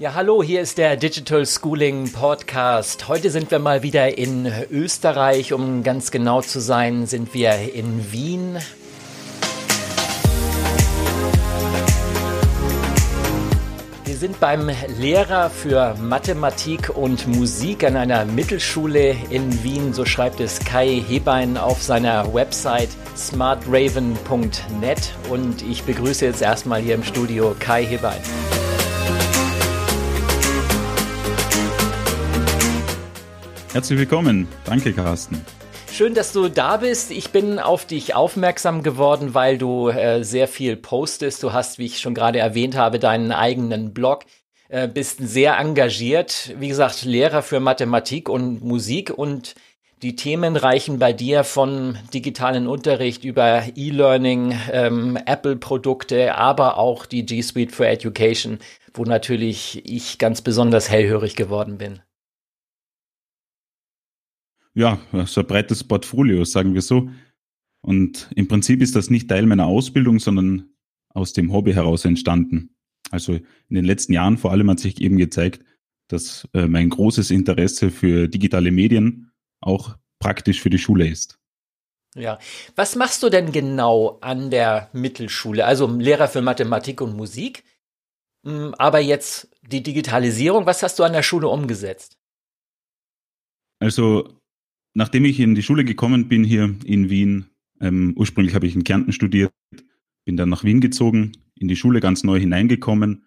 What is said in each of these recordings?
Ja, hallo, hier ist der Digital Schooling Podcast. Heute sind wir mal wieder in Österreich. Um ganz genau zu sein, sind wir in Wien. Wir sind beim Lehrer für Mathematik und Musik an einer Mittelschule in Wien. So schreibt es Kai Hebein auf seiner Website smartraven.net. Und ich begrüße jetzt erstmal hier im Studio Kai Hebein. Herzlich willkommen. Danke, Carsten. Schön, dass du da bist. Ich bin auf dich aufmerksam geworden, weil du äh, sehr viel postest. Du hast, wie ich schon gerade erwähnt habe, deinen eigenen Blog, äh, bist sehr engagiert. Wie gesagt, Lehrer für Mathematik und Musik und die Themen reichen bei dir von digitalen Unterricht über E-Learning, ähm, Apple-Produkte, aber auch die G Suite for Education, wo natürlich ich ganz besonders hellhörig geworden bin ja, so ein breites Portfolio, sagen wir so. Und im Prinzip ist das nicht Teil meiner Ausbildung, sondern aus dem Hobby heraus entstanden. Also in den letzten Jahren vor allem hat sich eben gezeigt, dass äh, mein großes Interesse für digitale Medien auch praktisch für die Schule ist. Ja, was machst du denn genau an der Mittelschule? Also Lehrer für Mathematik und Musik, hm, aber jetzt die Digitalisierung, was hast du an der Schule umgesetzt? Also nachdem ich in die Schule gekommen bin hier in Wien, ähm, ursprünglich habe ich in Kärnten studiert, bin dann nach Wien gezogen, in die Schule ganz neu hineingekommen,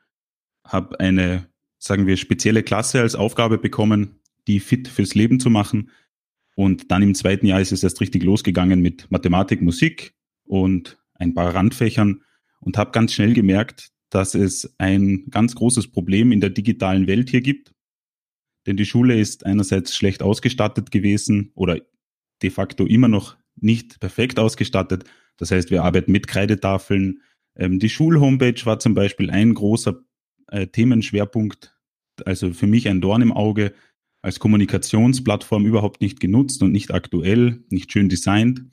habe eine, sagen wir, spezielle Klasse als Aufgabe bekommen, die fit fürs Leben zu machen. Und dann im zweiten Jahr ist es erst richtig losgegangen mit Mathematik, Musik und ein paar Randfächern und habe ganz schnell gemerkt, dass es ein ganz großes Problem in der digitalen Welt hier gibt denn die Schule ist einerseits schlecht ausgestattet gewesen oder de facto immer noch nicht perfekt ausgestattet. Das heißt, wir arbeiten mit Kreidetafeln. Ähm, die Schulhomepage war zum Beispiel ein großer äh, Themenschwerpunkt, also für mich ein Dorn im Auge, als Kommunikationsplattform überhaupt nicht genutzt und nicht aktuell, nicht schön designt.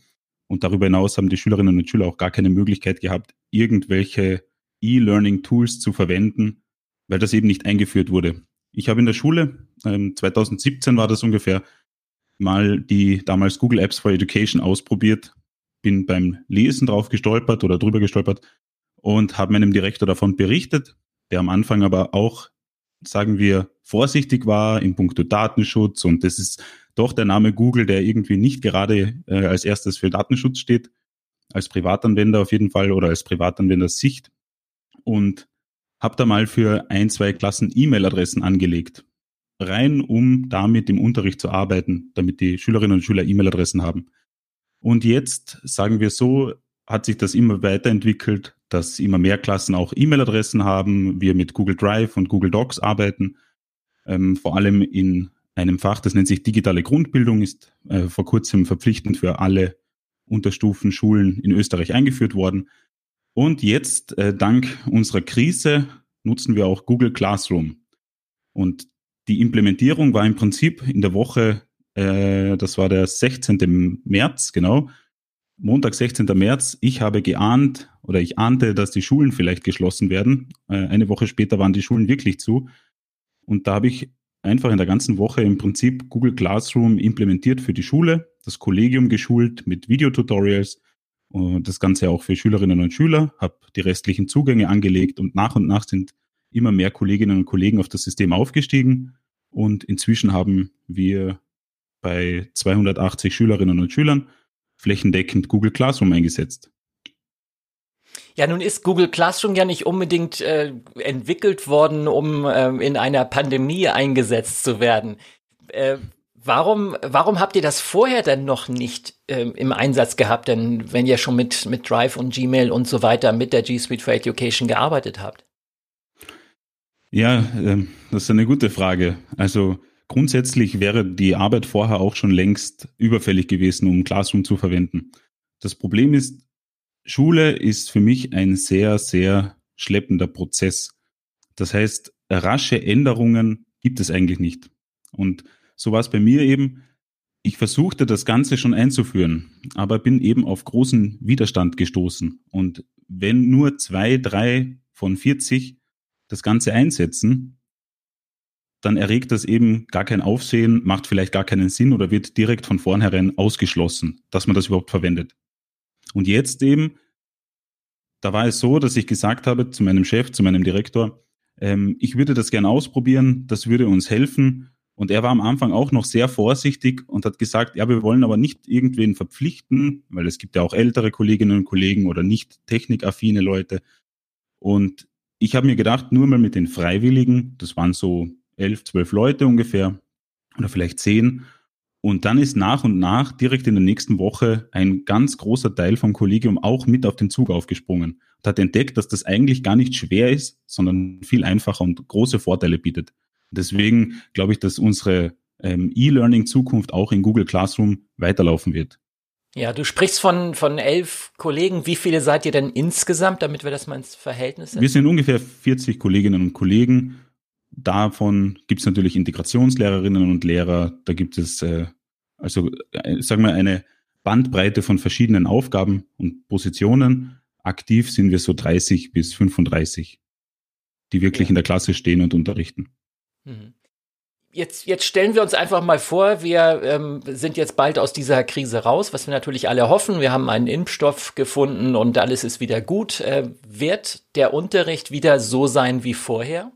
Und darüber hinaus haben die Schülerinnen und Schüler auch gar keine Möglichkeit gehabt, irgendwelche E-Learning-Tools zu verwenden, weil das eben nicht eingeführt wurde. Ich habe in der Schule, ähm, 2017 war das ungefähr, mal die damals Google Apps for Education ausprobiert, bin beim Lesen drauf gestolpert oder drüber gestolpert und habe meinem Direktor davon berichtet, der am Anfang aber auch, sagen wir, vorsichtig war in puncto Datenschutz und das ist doch der Name Google, der irgendwie nicht gerade äh, als erstes für Datenschutz steht, als Privatanwender auf jeden Fall oder als Privatanwender Sicht. Und habe da mal für ein, zwei Klassen E-Mail-Adressen angelegt. Rein, um damit im Unterricht zu arbeiten, damit die Schülerinnen und Schüler E-Mail-Adressen haben. Und jetzt, sagen wir so, hat sich das immer weiterentwickelt, dass immer mehr Klassen auch E-Mail-Adressen haben, wir mit Google Drive und Google Docs arbeiten, ähm, vor allem in einem Fach, das nennt sich digitale Grundbildung, ist äh, vor kurzem verpflichtend für alle Unterstufenschulen in Österreich eingeführt worden. Und jetzt, äh, dank unserer Krise, nutzen wir auch Google Classroom. Und die Implementierung war im Prinzip in der Woche, äh, das war der 16. März, genau, Montag, 16. März. Ich habe geahnt oder ich ahnte, dass die Schulen vielleicht geschlossen werden. Äh, eine Woche später waren die Schulen wirklich zu. Und da habe ich einfach in der ganzen Woche im Prinzip Google Classroom implementiert für die Schule, das Kollegium geschult mit Videotutorials, und das Ganze auch für Schülerinnen und Schüler, habe die restlichen Zugänge angelegt und nach und nach sind immer mehr Kolleginnen und Kollegen auf das System aufgestiegen und inzwischen haben wir bei 280 Schülerinnen und Schülern flächendeckend Google Classroom eingesetzt. Ja, nun ist Google Classroom ja nicht unbedingt äh, entwickelt worden, um äh, in einer Pandemie eingesetzt zu werden. Äh, Warum, warum habt ihr das vorher denn noch nicht ähm, im Einsatz gehabt? Denn wenn ihr schon mit, mit Drive und Gmail und so weiter mit der G Suite for Education gearbeitet habt? Ja, ähm, das ist eine gute Frage. Also grundsätzlich wäre die Arbeit vorher auch schon längst überfällig gewesen, um Classroom zu verwenden. Das Problem ist, Schule ist für mich ein sehr, sehr schleppender Prozess. Das heißt, rasche Änderungen gibt es eigentlich nicht. Und so war es bei mir eben. Ich versuchte das Ganze schon einzuführen, aber bin eben auf großen Widerstand gestoßen. Und wenn nur zwei, drei von 40 das Ganze einsetzen, dann erregt das eben gar kein Aufsehen, macht vielleicht gar keinen Sinn oder wird direkt von vornherein ausgeschlossen, dass man das überhaupt verwendet. Und jetzt eben, da war es so, dass ich gesagt habe zu meinem Chef, zu meinem Direktor, ähm, ich würde das gerne ausprobieren, das würde uns helfen. Und er war am Anfang auch noch sehr vorsichtig und hat gesagt, ja, wir wollen aber nicht irgendwen verpflichten, weil es gibt ja auch ältere Kolleginnen und Kollegen oder nicht technikaffine Leute. Und ich habe mir gedacht, nur mal mit den Freiwilligen, das waren so elf, zwölf Leute ungefähr oder vielleicht zehn. Und dann ist nach und nach direkt in der nächsten Woche ein ganz großer Teil vom Kollegium auch mit auf den Zug aufgesprungen und hat entdeckt, dass das eigentlich gar nicht schwer ist, sondern viel einfacher und große Vorteile bietet. Deswegen glaube ich, dass unsere ähm, E-Learning-Zukunft auch in Google Classroom weiterlaufen wird. Ja, du sprichst von, von elf Kollegen. Wie viele seid ihr denn insgesamt, damit wir das mal ins Verhältnis setzen? Wir sind ungefähr 40 Kolleginnen und Kollegen. Davon gibt es natürlich Integrationslehrerinnen und Lehrer. Da gibt es äh, also, äh, sagen wir, eine Bandbreite von verschiedenen Aufgaben und Positionen. Aktiv sind wir so 30 bis 35, die wirklich ja. in der Klasse stehen und unterrichten. Mhm. Jetzt, jetzt stellen wir uns einfach mal vor, wir ähm, sind jetzt bald aus dieser Krise raus, was wir natürlich alle hoffen. Wir haben einen Impfstoff gefunden und alles ist wieder gut. Äh, wird der Unterricht wieder so sein wie vorher?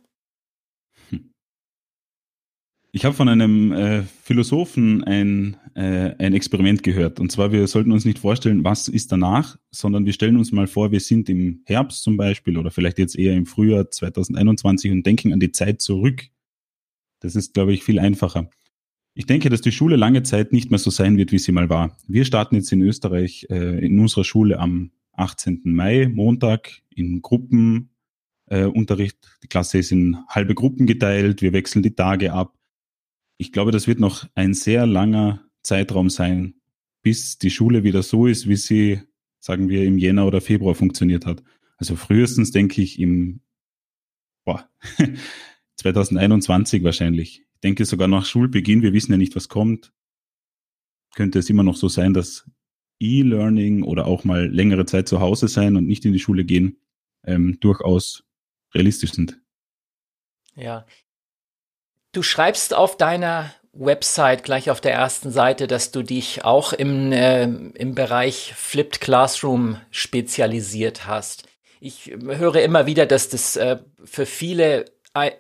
Ich habe von einem äh, Philosophen ein, äh, ein Experiment gehört. Und zwar, wir sollten uns nicht vorstellen, was ist danach, sondern wir stellen uns mal vor, wir sind im Herbst zum Beispiel oder vielleicht jetzt eher im Frühjahr 2021 und denken an die Zeit zurück. Das ist, glaube ich, viel einfacher. Ich denke, dass die Schule lange Zeit nicht mehr so sein wird, wie sie mal war. Wir starten jetzt in Österreich äh, in unserer Schule am 18. Mai, Montag, in Gruppenunterricht. Äh, die Klasse ist in halbe Gruppen geteilt. Wir wechseln die Tage ab ich glaube, das wird noch ein sehr langer Zeitraum sein, bis die Schule wieder so ist, wie sie, sagen wir, im Jänner oder Februar funktioniert hat. Also frühestens denke ich im boah, 2021 wahrscheinlich. Ich denke sogar nach Schulbeginn, wir wissen ja nicht, was kommt, könnte es immer noch so sein, dass E-Learning oder auch mal längere Zeit zu Hause sein und nicht in die Schule gehen, ähm, durchaus realistisch sind. Ja, Du schreibst auf deiner Website gleich auf der ersten Seite, dass du dich auch im, äh, im Bereich Flipped Classroom spezialisiert hast. Ich höre immer wieder, dass das äh, für viele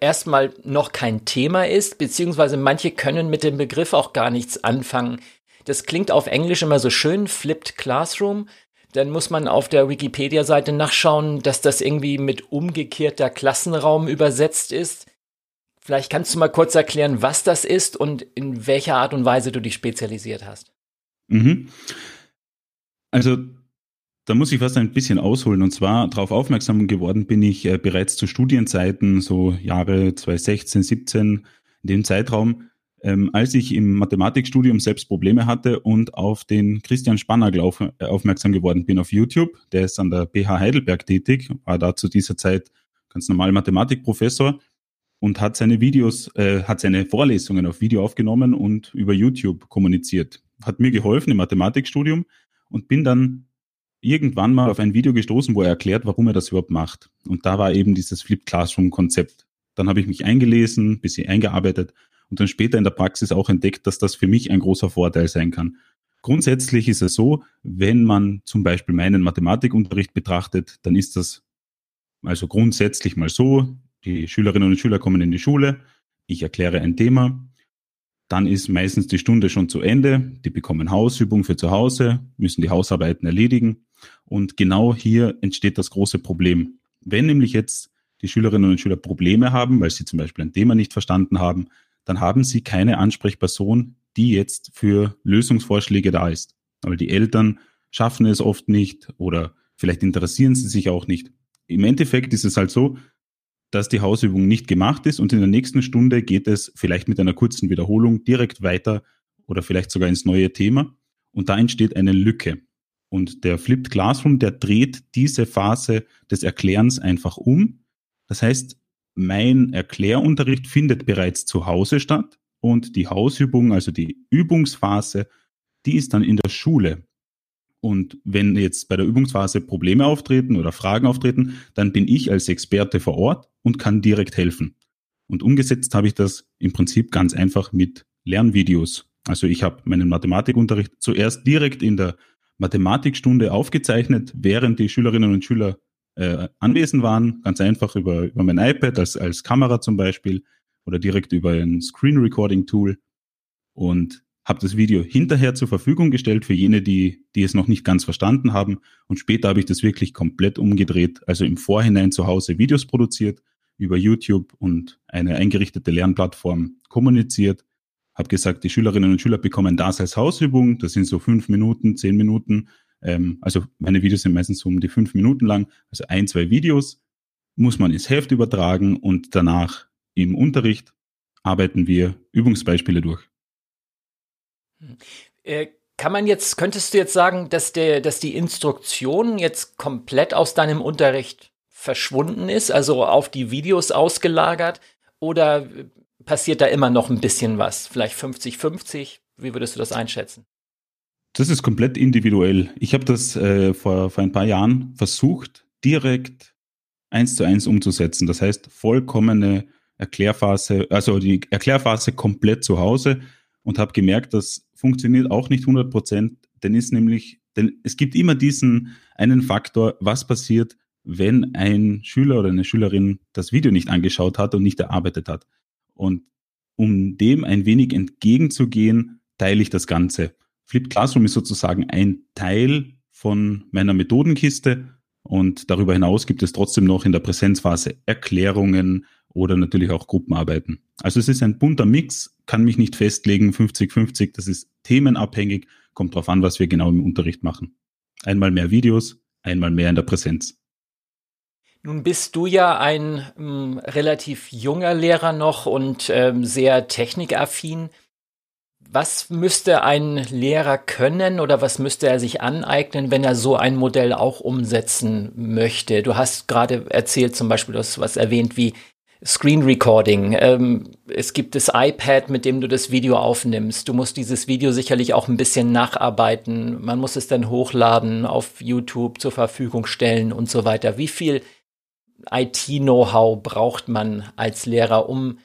erstmal noch kein Thema ist, beziehungsweise manche können mit dem Begriff auch gar nichts anfangen. Das klingt auf Englisch immer so schön, Flipped Classroom. Dann muss man auf der Wikipedia-Seite nachschauen, dass das irgendwie mit umgekehrter Klassenraum übersetzt ist. Vielleicht kannst du mal kurz erklären, was das ist und in welcher Art und Weise du dich spezialisiert hast. Mhm. Also da muss ich fast ein bisschen ausholen. Und zwar darauf aufmerksam geworden bin ich äh, bereits zu Studienzeiten, so Jahre 2016, 17, in dem Zeitraum, ähm, als ich im Mathematikstudium selbst Probleme hatte und auf den Christian Spannagel auf, äh, aufmerksam geworden bin auf YouTube. Der ist an der BH Heidelberg tätig, war da zu dieser Zeit ganz normal Mathematikprofessor und hat seine Videos, äh, hat seine Vorlesungen auf Video aufgenommen und über YouTube kommuniziert. Hat mir geholfen im Mathematikstudium und bin dann irgendwann mal auf ein Video gestoßen, wo er erklärt, warum er das überhaupt macht. Und da war eben dieses Flip Classroom Konzept. Dann habe ich mich eingelesen, bisschen eingearbeitet und dann später in der Praxis auch entdeckt, dass das für mich ein großer Vorteil sein kann. Grundsätzlich ist es so, wenn man zum Beispiel meinen Mathematikunterricht betrachtet, dann ist das also grundsätzlich mal so, die Schülerinnen und Schüler kommen in die Schule, ich erkläre ein Thema, dann ist meistens die Stunde schon zu Ende, die bekommen Hausübung für zu Hause, müssen die Hausarbeiten erledigen und genau hier entsteht das große Problem. Wenn nämlich jetzt die Schülerinnen und Schüler Probleme haben, weil sie zum Beispiel ein Thema nicht verstanden haben, dann haben sie keine Ansprechperson, die jetzt für Lösungsvorschläge da ist. Weil die Eltern schaffen es oft nicht oder vielleicht interessieren sie sich auch nicht. Im Endeffekt ist es halt so, dass die Hausübung nicht gemacht ist und in der nächsten Stunde geht es vielleicht mit einer kurzen Wiederholung direkt weiter oder vielleicht sogar ins neue Thema und da entsteht eine Lücke. Und der Flipped Classroom, der dreht diese Phase des Erklärens einfach um. Das heißt, mein Erklärunterricht findet bereits zu Hause statt und die Hausübung, also die Übungsphase, die ist dann in der Schule. Und wenn jetzt bei der Übungsphase Probleme auftreten oder Fragen auftreten, dann bin ich als Experte vor Ort und kann direkt helfen. Und umgesetzt habe ich das im Prinzip ganz einfach mit Lernvideos. Also ich habe meinen Mathematikunterricht zuerst direkt in der Mathematikstunde aufgezeichnet, während die Schülerinnen und Schüler äh, anwesend waren, ganz einfach über, über mein iPad als, als Kamera zum Beispiel oder direkt über ein Screen Recording Tool und habe das Video hinterher zur Verfügung gestellt für jene, die, die es noch nicht ganz verstanden haben. Und später habe ich das wirklich komplett umgedreht, also im Vorhinein zu Hause Videos produziert, über YouTube und eine eingerichtete Lernplattform kommuniziert, habe gesagt, die Schülerinnen und Schüler bekommen das als Hausübung, das sind so fünf Minuten, zehn Minuten, ähm, also meine Videos sind meistens so um die fünf Minuten lang, also ein, zwei Videos muss man ins Heft übertragen und danach im Unterricht arbeiten wir Übungsbeispiele durch. Äh, kann man jetzt, könntest du jetzt sagen, dass, der, dass die Instruktion jetzt komplett aus deinem Unterricht verschwunden ist, also auf die Videos ausgelagert? Oder passiert da immer noch ein bisschen was? Vielleicht 50-50? Wie würdest du das einschätzen? Das ist komplett individuell. Ich habe das äh, vor, vor ein paar Jahren versucht, direkt eins zu eins umzusetzen. Das heißt, vollkommene Erklärphase, also die Erklärphase komplett zu Hause und habe gemerkt, das funktioniert auch nicht 100 Prozent, denn ist nämlich, denn es gibt immer diesen einen Faktor, was passiert, wenn ein Schüler oder eine Schülerin das Video nicht angeschaut hat und nicht erarbeitet hat. Und um dem ein wenig entgegenzugehen, teile ich das Ganze. Flip Classroom ist sozusagen ein Teil von meiner Methodenkiste und darüber hinaus gibt es trotzdem noch in der Präsenzphase Erklärungen oder natürlich auch Gruppenarbeiten. Also es ist ein bunter Mix, kann mich nicht festlegen, 50-50, das ist themenabhängig, kommt darauf an, was wir genau im Unterricht machen. Einmal mehr Videos, einmal mehr in der Präsenz. Nun bist du ja ein ähm, relativ junger Lehrer noch und ähm, sehr technikaffin. Was müsste ein Lehrer können oder was müsste er sich aneignen, wenn er so ein Modell auch umsetzen möchte? Du hast gerade erzählt, zum Beispiel, du hast was erwähnt wie Screen Recording. Ähm, es gibt das iPad, mit dem du das Video aufnimmst. Du musst dieses Video sicherlich auch ein bisschen nacharbeiten. Man muss es dann hochladen, auf YouTube zur Verfügung stellen und so weiter. Wie viel IT-Know-how braucht man als Lehrer, um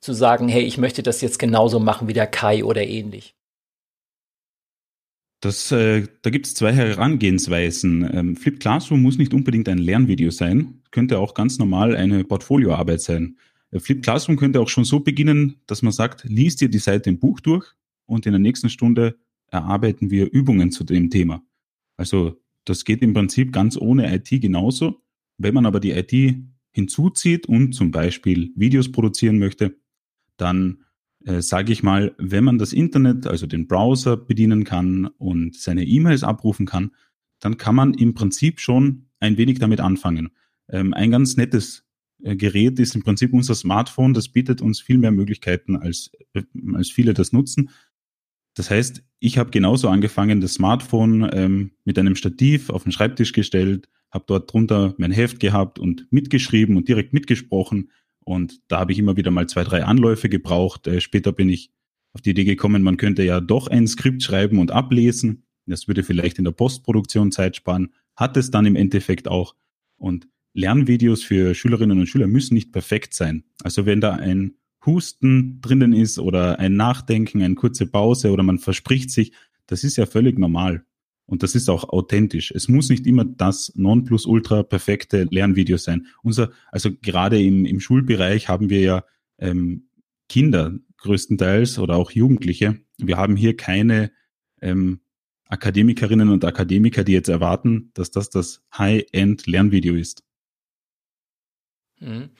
zu sagen, hey, ich möchte das jetzt genauso machen wie der Kai oder ähnlich? Das, äh, da gibt es zwei Herangehensweisen. Ähm, Flip Classroom muss nicht unbedingt ein Lernvideo sein, könnte auch ganz normal eine Portfolioarbeit sein. Äh, Flip Classroom könnte auch schon so beginnen, dass man sagt, liest dir die Seite im Buch durch und in der nächsten Stunde erarbeiten wir Übungen zu dem Thema. Also das geht im Prinzip ganz ohne IT genauso. Wenn man aber die IT hinzuzieht und zum Beispiel Videos produzieren möchte, dann äh, sage ich mal, wenn man das Internet, also den Browser bedienen kann und seine E-Mails abrufen kann, dann kann man im Prinzip schon ein wenig damit anfangen. Ähm, ein ganz nettes äh, Gerät ist im Prinzip unser Smartphone. Das bietet uns viel mehr Möglichkeiten, als, äh, als viele das nutzen. Das heißt, ich habe genauso angefangen, das Smartphone ähm, mit einem Stativ auf den Schreibtisch gestellt, habe dort drunter mein Heft gehabt und mitgeschrieben und direkt mitgesprochen. Und da habe ich immer wieder mal zwei, drei Anläufe gebraucht. Äh, später bin ich auf die Idee gekommen, man könnte ja doch ein Skript schreiben und ablesen. Das würde vielleicht in der Postproduktion Zeit sparen. Hat es dann im Endeffekt auch. Und Lernvideos für Schülerinnen und Schüler müssen nicht perfekt sein. Also wenn da ein Husten drinnen ist oder ein Nachdenken, eine kurze Pause oder man verspricht sich, das ist ja völlig normal. Und das ist auch authentisch. Es muss nicht immer das Nonplusultra perfekte Lernvideo sein. Unser, also gerade im, im Schulbereich haben wir ja ähm, Kinder größtenteils oder auch Jugendliche. Wir haben hier keine ähm, Akademikerinnen und Akademiker, die jetzt erwarten, dass das das High-End-Lernvideo ist. Mhm.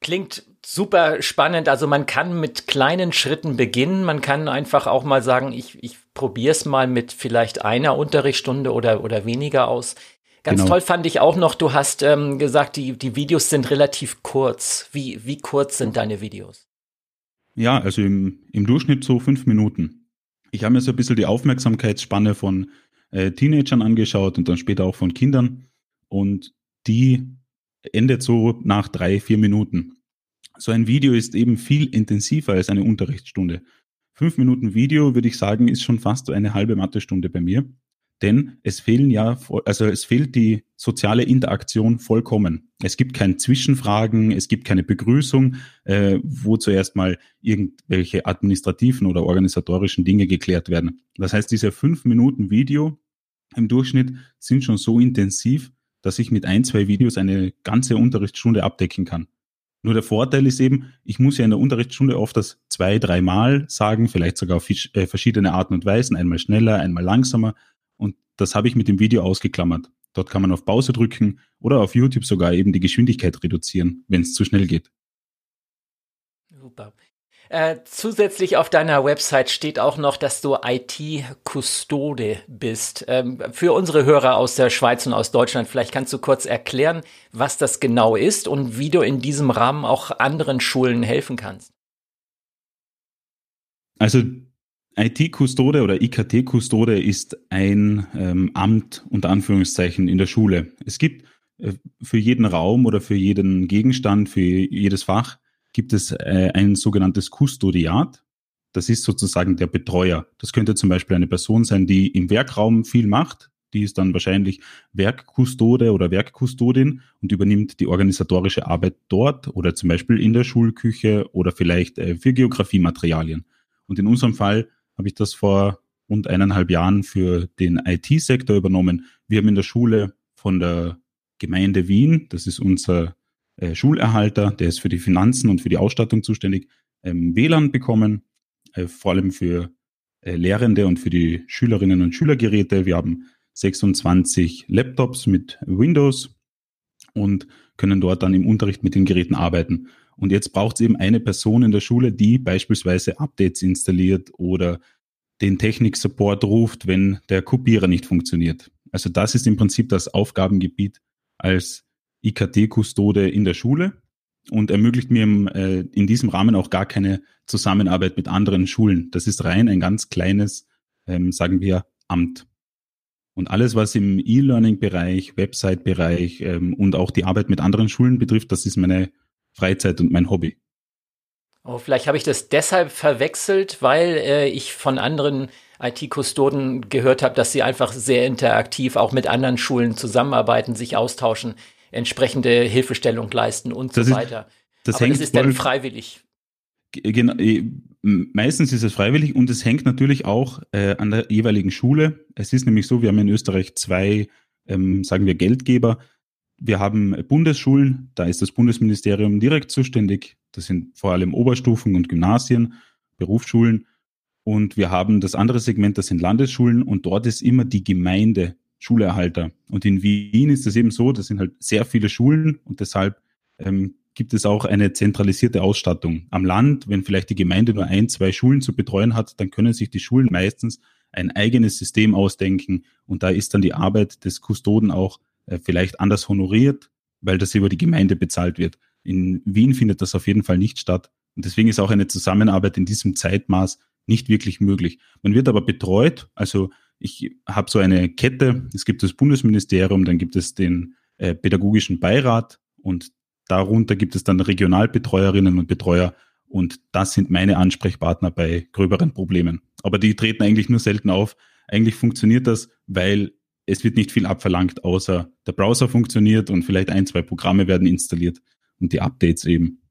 Klingt super spannend. Also man kann mit kleinen Schritten beginnen. Man kann einfach auch mal sagen, ich, ich probiere es mal mit vielleicht einer Unterrichtsstunde oder, oder weniger aus. Ganz genau. toll fand ich auch noch, du hast ähm, gesagt, die, die Videos sind relativ kurz. Wie, wie kurz sind deine Videos? Ja, also im, im Durchschnitt so fünf Minuten. Ich habe mir so ein bisschen die Aufmerksamkeitsspanne von äh, Teenagern angeschaut und dann später auch von Kindern. Und die endet so nach drei, vier Minuten. So ein Video ist eben viel intensiver als eine Unterrichtsstunde. Fünf Minuten Video, würde ich sagen, ist schon fast eine halbe Mathestunde bei mir. denn es fehlen ja, also es fehlt die soziale Interaktion vollkommen. Es gibt keine Zwischenfragen, es gibt keine Begrüßung, äh, wo zuerst mal irgendwelche administrativen oder organisatorischen Dinge geklärt werden. Das heißt, diese fünf Minuten Video im Durchschnitt sind schon so intensiv, dass ich mit ein, zwei Videos eine ganze Unterrichtsstunde abdecken kann. Nur der Vorteil ist eben, ich muss ja in der Unterrichtsstunde oft das zwei, dreimal sagen, vielleicht sogar auf äh, verschiedene Arten und Weisen, einmal schneller, einmal langsamer. Und das habe ich mit dem Video ausgeklammert. Dort kann man auf Pause drücken oder auf YouTube sogar eben die Geschwindigkeit reduzieren, wenn es zu schnell geht. Super. Äh, zusätzlich auf deiner Website steht auch noch, dass du IT-Kustode bist. Ähm, für unsere Hörer aus der Schweiz und aus Deutschland, vielleicht kannst du kurz erklären, was das genau ist und wie du in diesem Rahmen auch anderen Schulen helfen kannst. Also IT-Kustode oder IKT-Kustode ist ein ähm, Amt unter Anführungszeichen in der Schule. Es gibt äh, für jeden Raum oder für jeden Gegenstand, für jedes Fach gibt es äh, ein sogenanntes Kustodiat. Das ist sozusagen der Betreuer. Das könnte zum Beispiel eine Person sein, die im Werkraum viel macht. Die ist dann wahrscheinlich Werkkustode oder Werkkustodin und übernimmt die organisatorische Arbeit dort oder zum Beispiel in der Schulküche oder vielleicht äh, für Geografiematerialien. Und in unserem Fall habe ich das vor rund eineinhalb Jahren für den IT-Sektor übernommen. Wir haben in der Schule von der Gemeinde Wien, das ist unser äh, Schulerhalter, der ist für die Finanzen und für die Ausstattung zuständig, ähm, WLAN bekommen, äh, vor allem für äh, Lehrende und für die Schülerinnen und Schülergeräte. Wir haben 26 Laptops mit Windows und können dort dann im Unterricht mit den Geräten arbeiten. Und jetzt braucht es eben eine Person in der Schule, die beispielsweise Updates installiert oder den Technik-Support ruft, wenn der Kopierer nicht funktioniert. Also das ist im Prinzip das Aufgabengebiet als IKT-Kustode in der Schule und ermöglicht mir im, äh, in diesem Rahmen auch gar keine Zusammenarbeit mit anderen Schulen. Das ist rein ein ganz kleines, ähm, sagen wir, Amt. Und alles, was im E-Learning-Bereich, Website-Bereich ähm, und auch die Arbeit mit anderen Schulen betrifft, das ist meine Freizeit und mein Hobby. Oh, vielleicht habe ich das deshalb verwechselt, weil äh, ich von anderen IT-Kustoden gehört habe, dass sie einfach sehr interaktiv auch mit anderen Schulen zusammenarbeiten, sich austauschen entsprechende Hilfestellung leisten und das so weiter. das Aber das ist dann freiwillig. Genau, meistens ist es freiwillig und es hängt natürlich auch äh, an der jeweiligen Schule. Es ist nämlich so, wir haben in Österreich zwei, ähm, sagen wir, Geldgeber. Wir haben Bundesschulen, da ist das Bundesministerium direkt zuständig. Das sind vor allem Oberstufen und Gymnasien, Berufsschulen. Und wir haben das andere Segment, das sind Landesschulen und dort ist immer die Gemeinde Schulerhalter. Und in Wien ist es eben so, das sind halt sehr viele Schulen und deshalb ähm, gibt es auch eine zentralisierte Ausstattung. Am Land, wenn vielleicht die Gemeinde nur ein, zwei Schulen zu betreuen hat, dann können sich die Schulen meistens ein eigenes System ausdenken und da ist dann die Arbeit des Kustoden auch äh, vielleicht anders honoriert, weil das über die Gemeinde bezahlt wird. In Wien findet das auf jeden Fall nicht statt und deswegen ist auch eine Zusammenarbeit in diesem Zeitmaß nicht wirklich möglich. Man wird aber betreut, also ich habe so eine Kette, es gibt das Bundesministerium, dann gibt es den äh, pädagogischen Beirat und darunter gibt es dann Regionalbetreuerinnen und Betreuer und das sind meine Ansprechpartner bei gröberen Problemen. Aber die treten eigentlich nur selten auf. Eigentlich funktioniert das, weil es wird nicht viel abverlangt, außer der Browser funktioniert und vielleicht ein, zwei Programme werden installiert und die Updates eben.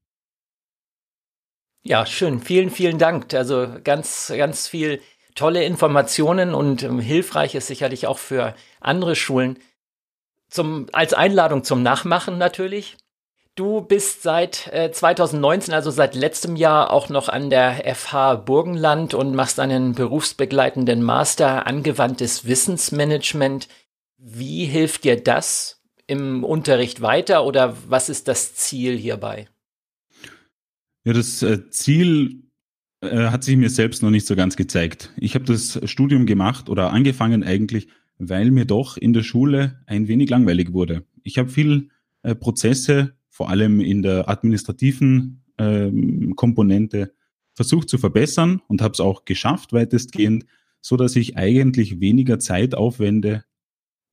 Ja, schön. Vielen, vielen Dank. Also ganz, ganz viel tolle Informationen und ähm, hilfreich ist sicherlich auch für andere Schulen. Zum, als Einladung zum Nachmachen natürlich. Du bist seit äh, 2019, also seit letztem Jahr, auch noch an der FH Burgenland und machst einen berufsbegleitenden Master angewandtes Wissensmanagement. Wie hilft dir das im Unterricht weiter oder was ist das Ziel hierbei? Ja, das äh, Ziel äh, hat sich mir selbst noch nicht so ganz gezeigt. Ich habe das Studium gemacht oder angefangen eigentlich, weil mir doch in der Schule ein wenig langweilig wurde. Ich habe viel äh, Prozesse, vor allem in der administrativen ähm, Komponente, versucht zu verbessern und habe es auch geschafft weitestgehend, so dass ich eigentlich weniger Zeit aufwende,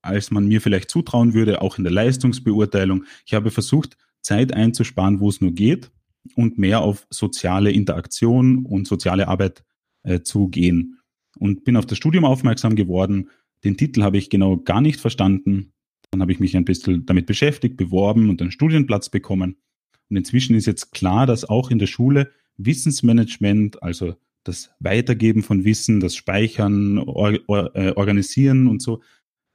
als man mir vielleicht zutrauen würde, auch in der Leistungsbeurteilung. Ich habe versucht, Zeit einzusparen, wo es nur geht und mehr auf soziale Interaktion und soziale Arbeit äh, zu gehen. Und bin auf das Studium aufmerksam geworden. Den Titel habe ich genau gar nicht verstanden. Dann habe ich mich ein bisschen damit beschäftigt, beworben und einen Studienplatz bekommen. Und inzwischen ist jetzt klar, dass auch in der Schule Wissensmanagement, also das Weitergeben von Wissen, das Speichern, or, or, äh, Organisieren und so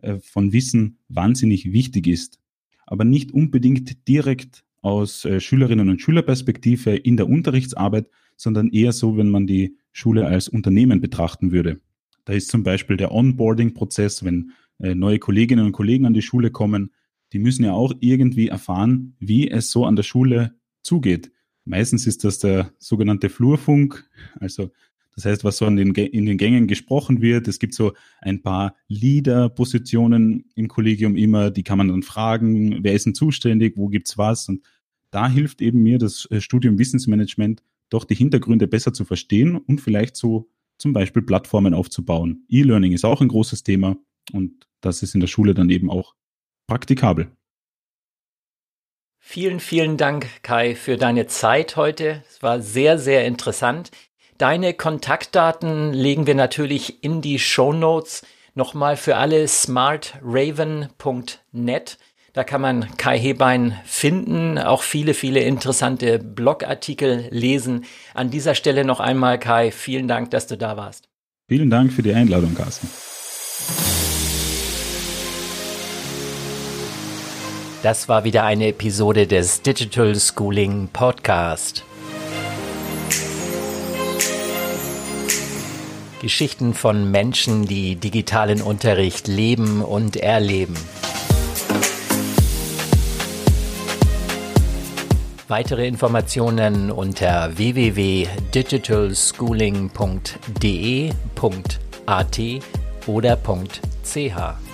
äh, von Wissen wahnsinnig wichtig ist. Aber nicht unbedingt direkt aus äh, Schülerinnen und Schülerperspektive in der Unterrichtsarbeit, sondern eher so, wenn man die Schule als Unternehmen betrachten würde. Da ist zum Beispiel der Onboarding-Prozess, wenn äh, neue Kolleginnen und Kollegen an die Schule kommen, die müssen ja auch irgendwie erfahren, wie es so an der Schule zugeht. Meistens ist das der sogenannte Flurfunk, also das heißt, was so in den, in den Gängen gesprochen wird. Es gibt so ein paar Leader-Positionen im Kollegium immer, die kann man dann fragen, wer ist denn zuständig, wo gibt's was? Und da hilft eben mir das äh, Studium Wissensmanagement, doch die Hintergründe besser zu verstehen und vielleicht so zum Beispiel Plattformen aufzubauen. E-Learning ist auch ein großes Thema und das ist in der Schule dann eben auch praktikabel. Vielen, vielen Dank, Kai, für deine Zeit heute. Es war sehr, sehr interessant. Deine Kontaktdaten legen wir natürlich in die Show Notes. Nochmal für alle smartraven.net. Da kann man Kai Hebein finden, auch viele, viele interessante Blogartikel lesen. An dieser Stelle noch einmal, Kai, vielen Dank, dass du da warst. Vielen Dank für die Einladung, Carsten. Das war wieder eine Episode des Digital Schooling Podcast. Geschichten von Menschen, die digitalen Unterricht leben und erleben. Weitere Informationen unter www.digitalschooling.de.at oder .ch.